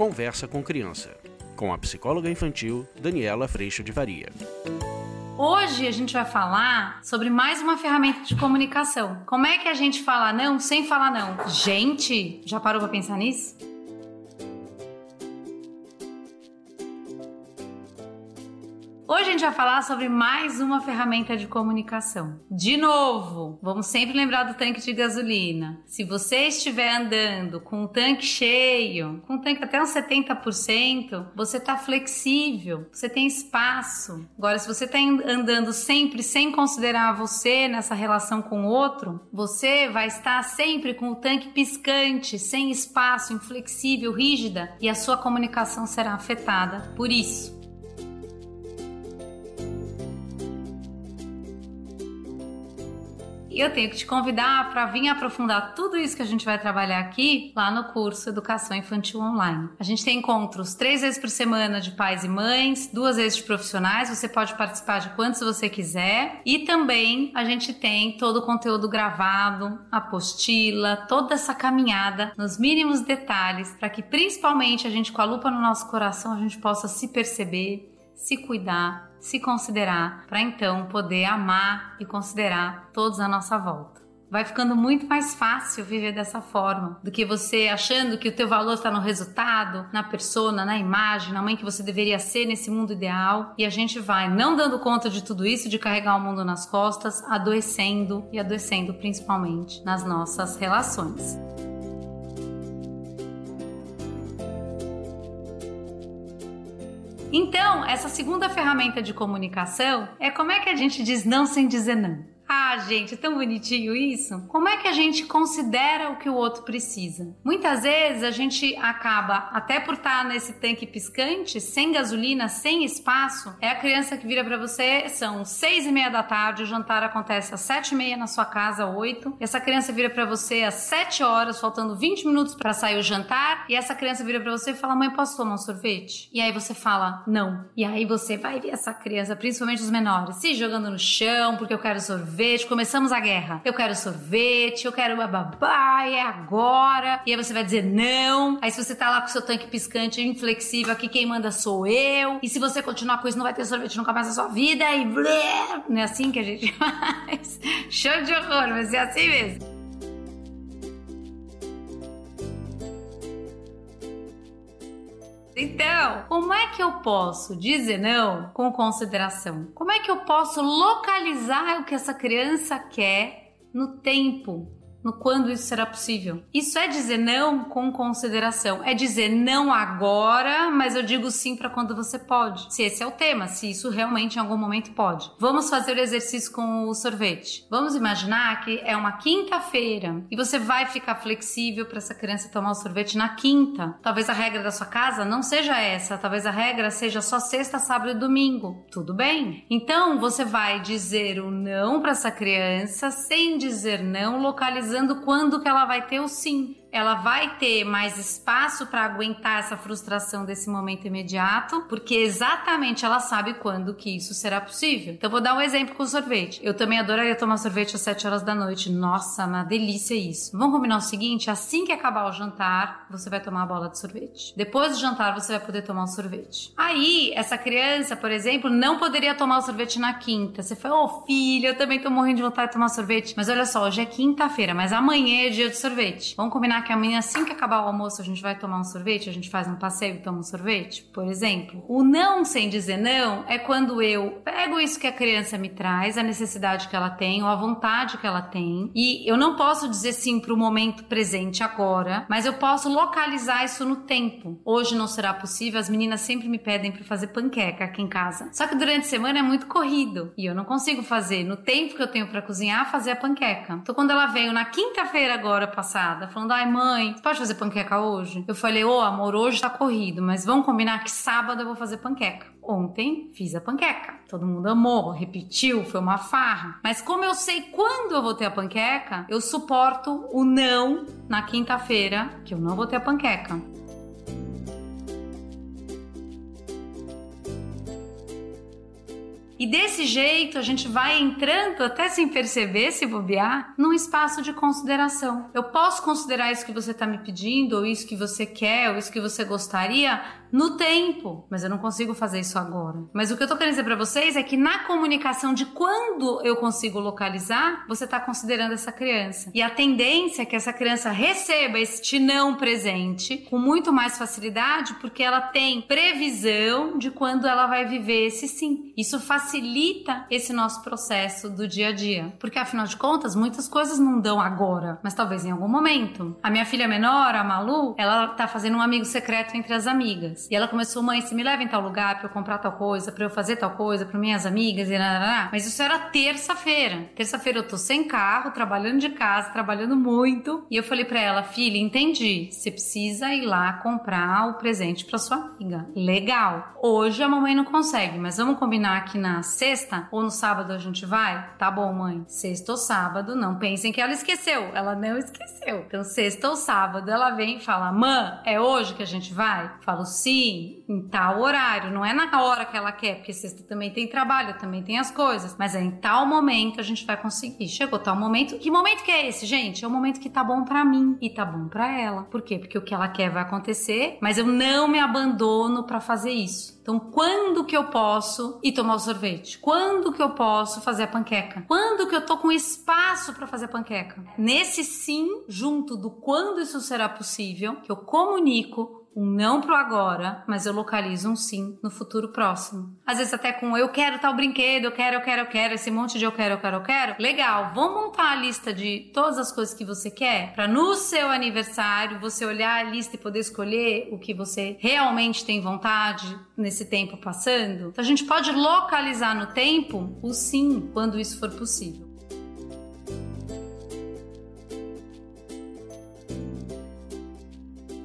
Conversa com Criança, com a psicóloga infantil Daniela Freixo de Varia. Hoje a gente vai falar sobre mais uma ferramenta de comunicação. Como é que a gente fala não sem falar não? Gente, já parou para pensar nisso? Hoje a gente vai falar sobre mais uma ferramenta de comunicação. De novo, vamos sempre lembrar do tanque de gasolina. Se você estiver andando com o tanque cheio, com o tanque até uns 70%, você está flexível, você tem espaço. Agora, se você está andando sempre sem considerar você nessa relação com o outro, você vai estar sempre com o tanque piscante, sem espaço, inflexível, rígida, e a sua comunicação será afetada por isso. Eu tenho que te convidar para vir aprofundar tudo isso que a gente vai trabalhar aqui lá no curso Educação Infantil Online. A gente tem encontros três vezes por semana de pais e mães, duas vezes de profissionais. Você pode participar de quantos você quiser. E também a gente tem todo o conteúdo gravado, apostila, toda essa caminhada nos mínimos detalhes para que principalmente a gente com a lupa no nosso coração a gente possa se perceber, se cuidar se considerar, para então poder amar e considerar todos à nossa volta. Vai ficando muito mais fácil viver dessa forma do que você achando que o teu valor está no resultado, na persona, na imagem, na mãe que você deveria ser nesse mundo ideal. E a gente vai não dando conta de tudo isso, de carregar o mundo nas costas, adoecendo e adoecendo principalmente nas nossas relações. Então, essa segunda ferramenta de comunicação é como é que a gente diz não sem dizer não. Ah, gente, é tão bonitinho isso. Como é que a gente considera o que o outro precisa? Muitas vezes a gente acaba, até por estar nesse tanque piscante, sem gasolina, sem espaço, é a criança que vira para você, são seis e meia da tarde, o jantar acontece às sete e meia na sua casa, oito. Essa criança vira para você às sete horas, faltando 20 minutos para sair o jantar, e essa criança vira para você e fala: Mãe, posso tomar um sorvete? E aí você fala: Não. E aí você vai ver essa criança, principalmente os menores, se jogando no chão porque eu quero sorvete sorvete, começamos a guerra. Eu quero sorvete, eu quero babá, é agora. E aí você vai dizer não. Aí se você tá lá com seu tanque piscante, inflexível, aqui quem manda sou eu. E se você continuar com isso, não vai ter sorvete nunca mais na sua vida. E blé, não é assim que a gente faz. Show de horror, vai ser assim mesmo. Então, como é que eu posso dizer não com consideração? Como é que eu posso localizar o que essa criança quer no tempo no quando isso será possível. Isso é dizer não com consideração. É dizer não agora, mas eu digo sim para quando você pode. Se esse é o tema, se isso realmente em algum momento pode. Vamos fazer o exercício com o sorvete. Vamos imaginar que é uma quinta-feira e você vai ficar flexível para essa criança tomar o sorvete na quinta. Talvez a regra da sua casa não seja essa, talvez a regra seja só sexta, sábado e domingo. Tudo bem? Então você vai dizer o não para essa criança sem dizer não localizando analisando quando que ela vai ter o sim ela vai ter mais espaço para aguentar essa frustração desse momento imediato, porque exatamente ela sabe quando que isso será possível. Então vou dar um exemplo com o sorvete. Eu também adoraria tomar sorvete às 7 horas da noite. Nossa, uma delícia isso. Vamos combinar o seguinte, assim que acabar o jantar, você vai tomar a bola de sorvete. Depois do jantar você vai poder tomar um sorvete. Aí, essa criança, por exemplo, não poderia tomar o sorvete na quinta. Você fala: "Ô, oh, filha, eu também tô morrendo de vontade de tomar sorvete". Mas olha só, hoje é quinta-feira, mas amanhã é dia de sorvete. Vamos combinar que amanhã, assim que acabar o almoço, a gente vai tomar um sorvete, a gente faz um passeio e toma um sorvete, por exemplo. O não sem dizer não é quando eu pego isso que a criança me traz, a necessidade que ela tem, ou a vontade que ela tem, e eu não posso dizer sim para o momento presente agora, mas eu posso localizar isso no tempo. Hoje não será possível, as meninas sempre me pedem para fazer panqueca aqui em casa. Só que durante a semana é muito corrido e eu não consigo fazer no tempo que eu tenho para cozinhar fazer a panqueca. Então quando ela veio na quinta-feira agora passada, falando: "Ai, mãe, pode fazer panqueca hoje? Eu falei, ô oh, amor, hoje tá corrido, mas vamos combinar que sábado eu vou fazer panqueca. Ontem fiz a panqueca. Todo mundo amou, repetiu, foi uma farra. Mas como eu sei quando eu vou ter a panqueca, eu suporto o não na quinta-feira, que eu não vou ter a panqueca. E desse jeito a gente vai entrando, até sem perceber, se bobear, num espaço de consideração. Eu posso considerar isso que você está me pedindo, ou isso que você quer, ou isso que você gostaria, no tempo, mas eu não consigo fazer isso agora. Mas o que eu tô querendo dizer para vocês é que na comunicação de quando eu consigo localizar, você tá considerando essa criança. E a tendência é que essa criança receba este não presente com muito mais facilidade, porque ela tem previsão de quando ela vai viver esse sim. Isso facilita esse nosso processo do dia a dia, porque afinal de contas, muitas coisas não dão agora, mas talvez em algum momento. A minha filha menor, a Malu, ela tá fazendo um amigo secreto entre as amigas. E ela começou, mãe, se me leva em tal lugar para eu comprar tal coisa, para eu fazer tal coisa para minhas amigas e nada. Mas isso era terça-feira. Terça-feira eu tô sem carro, trabalhando de casa, trabalhando muito. E eu falei para ela, filha, entendi. Você precisa ir lá comprar o presente para sua amiga. Legal. Hoje a mamãe não consegue, mas vamos combinar que na sexta ou no sábado a gente vai? Tá bom, mãe. Sexta ou sábado, não pensem que ela esqueceu. Ela não esqueceu. Então, sexta ou sábado ela vem e fala: "Mãe, é hoje que a gente vai?" Falo: "Sim." Sim, em tal horário, não é na hora que ela quer, porque sexta também tem trabalho, também tem as coisas, mas é em tal momento a gente vai conseguir. Chegou tal momento. Que momento que é esse, gente? É o momento que tá bom para mim e tá bom para ela. Por quê? Porque o que ela quer vai acontecer, mas eu não me abandono para fazer isso. Então, quando que eu posso ir tomar o sorvete? Quando que eu posso fazer a panqueca? Quando que eu tô com espaço para fazer a panqueca? Nesse sim, junto do quando isso será possível, que eu comunico um não pro agora, mas eu localizo um sim no futuro próximo. Às vezes até com eu quero tal brinquedo, eu quero, eu quero, eu quero, esse monte de eu quero, eu quero, eu quero. Legal, vamos montar a lista de todas as coisas que você quer para no seu aniversário você olhar a lista e poder escolher o que você realmente tem vontade nesse tempo passando. Então a gente pode localizar no tempo o sim quando isso for possível.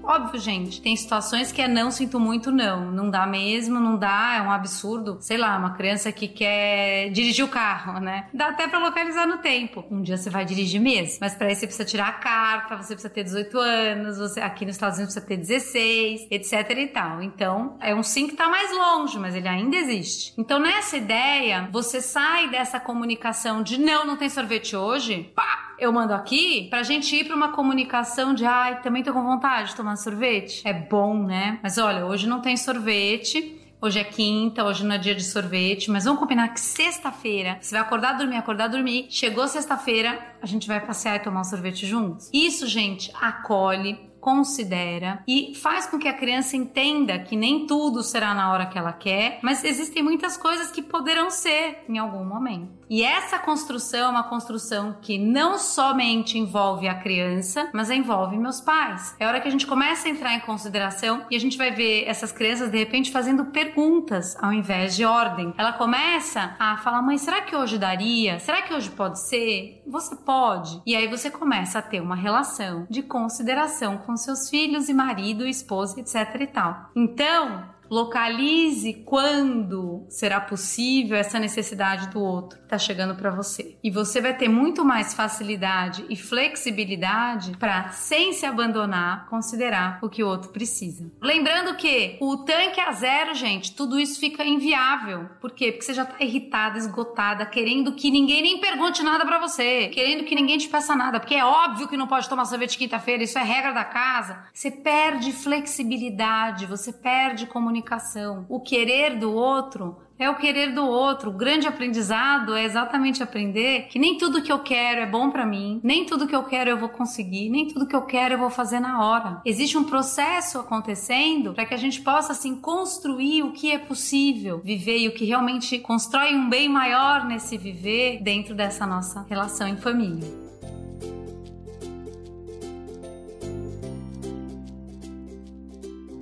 Óbvio, gente, tem situações que é não sinto muito, não. Não dá mesmo, não dá, é um absurdo. Sei lá, uma criança que quer dirigir o carro, né? Dá até pra localizar no tempo. Um dia você vai dirigir mesmo, mas pra isso você precisa tirar a carta, você precisa ter 18 anos, você aqui nos Estados Unidos precisa ter 16, etc e tal. Então, é um sim que tá mais longe, mas ele ainda existe. Então, nessa ideia, você sai dessa comunicação de não, não tem sorvete hoje, pá, eu mando aqui pra gente ir pra uma comunicação de ai, também tô com vontade de tomar sorvete. É bom, né? Mas olha, hoje não tem sorvete. Hoje é quinta, hoje não é dia de sorvete, mas vamos combinar que sexta-feira você vai acordar, dormir, acordar, dormir. Chegou sexta-feira, a gente vai passear e tomar um sorvete juntos. Isso, gente, acolhe, considera e faz com que a criança entenda que nem tudo será na hora que ela quer, mas existem muitas coisas que poderão ser em algum momento. E essa construção é uma construção que não somente envolve a criança, mas envolve meus pais. É hora que a gente começa a entrar em consideração e a gente vai ver essas crianças de repente fazendo perguntas ao invés de ordem. Ela começa a falar: "Mãe, será que hoje daria? Será que hoje pode ser? Você pode?". E aí você começa a ter uma relação de consideração com seus filhos e marido, esposa, etc e tal. Então, Localize quando será possível essa necessidade do outro que está chegando para você. E você vai ter muito mais facilidade e flexibilidade para, sem se abandonar, considerar o que o outro precisa. Lembrando que o tanque a zero, gente, tudo isso fica inviável. Por quê? Porque você já está irritada, esgotada, querendo que ninguém nem pergunte nada para você, querendo que ninguém te peça nada, porque é óbvio que não pode tomar sorvete quinta-feira, isso é regra da casa. Você perde flexibilidade, você perde comunicação comunicação. O querer do outro é o querer do outro. O grande aprendizado é exatamente aprender que nem tudo que eu quero é bom para mim, nem tudo que eu quero eu vou conseguir, nem tudo que eu quero eu vou fazer na hora. Existe um processo acontecendo para que a gente possa assim construir o que é possível viver e o que realmente constrói um bem maior nesse viver dentro dessa nossa relação em família.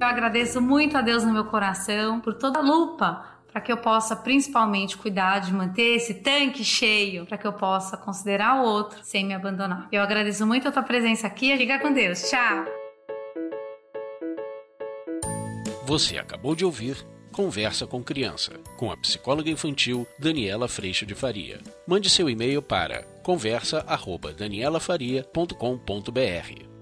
Eu agradeço muito a Deus no meu coração por toda a lupa para que eu possa principalmente cuidar de manter esse tanque cheio, para que eu possa considerar o outro sem me abandonar. Eu agradeço muito a tua presença aqui. Fica com Deus. Tchau. Você acabou de ouvir Conversa com Criança, com a psicóloga infantil Daniela Freixo de Faria. Mande seu e-mail para conversa@danielafaria.com.br.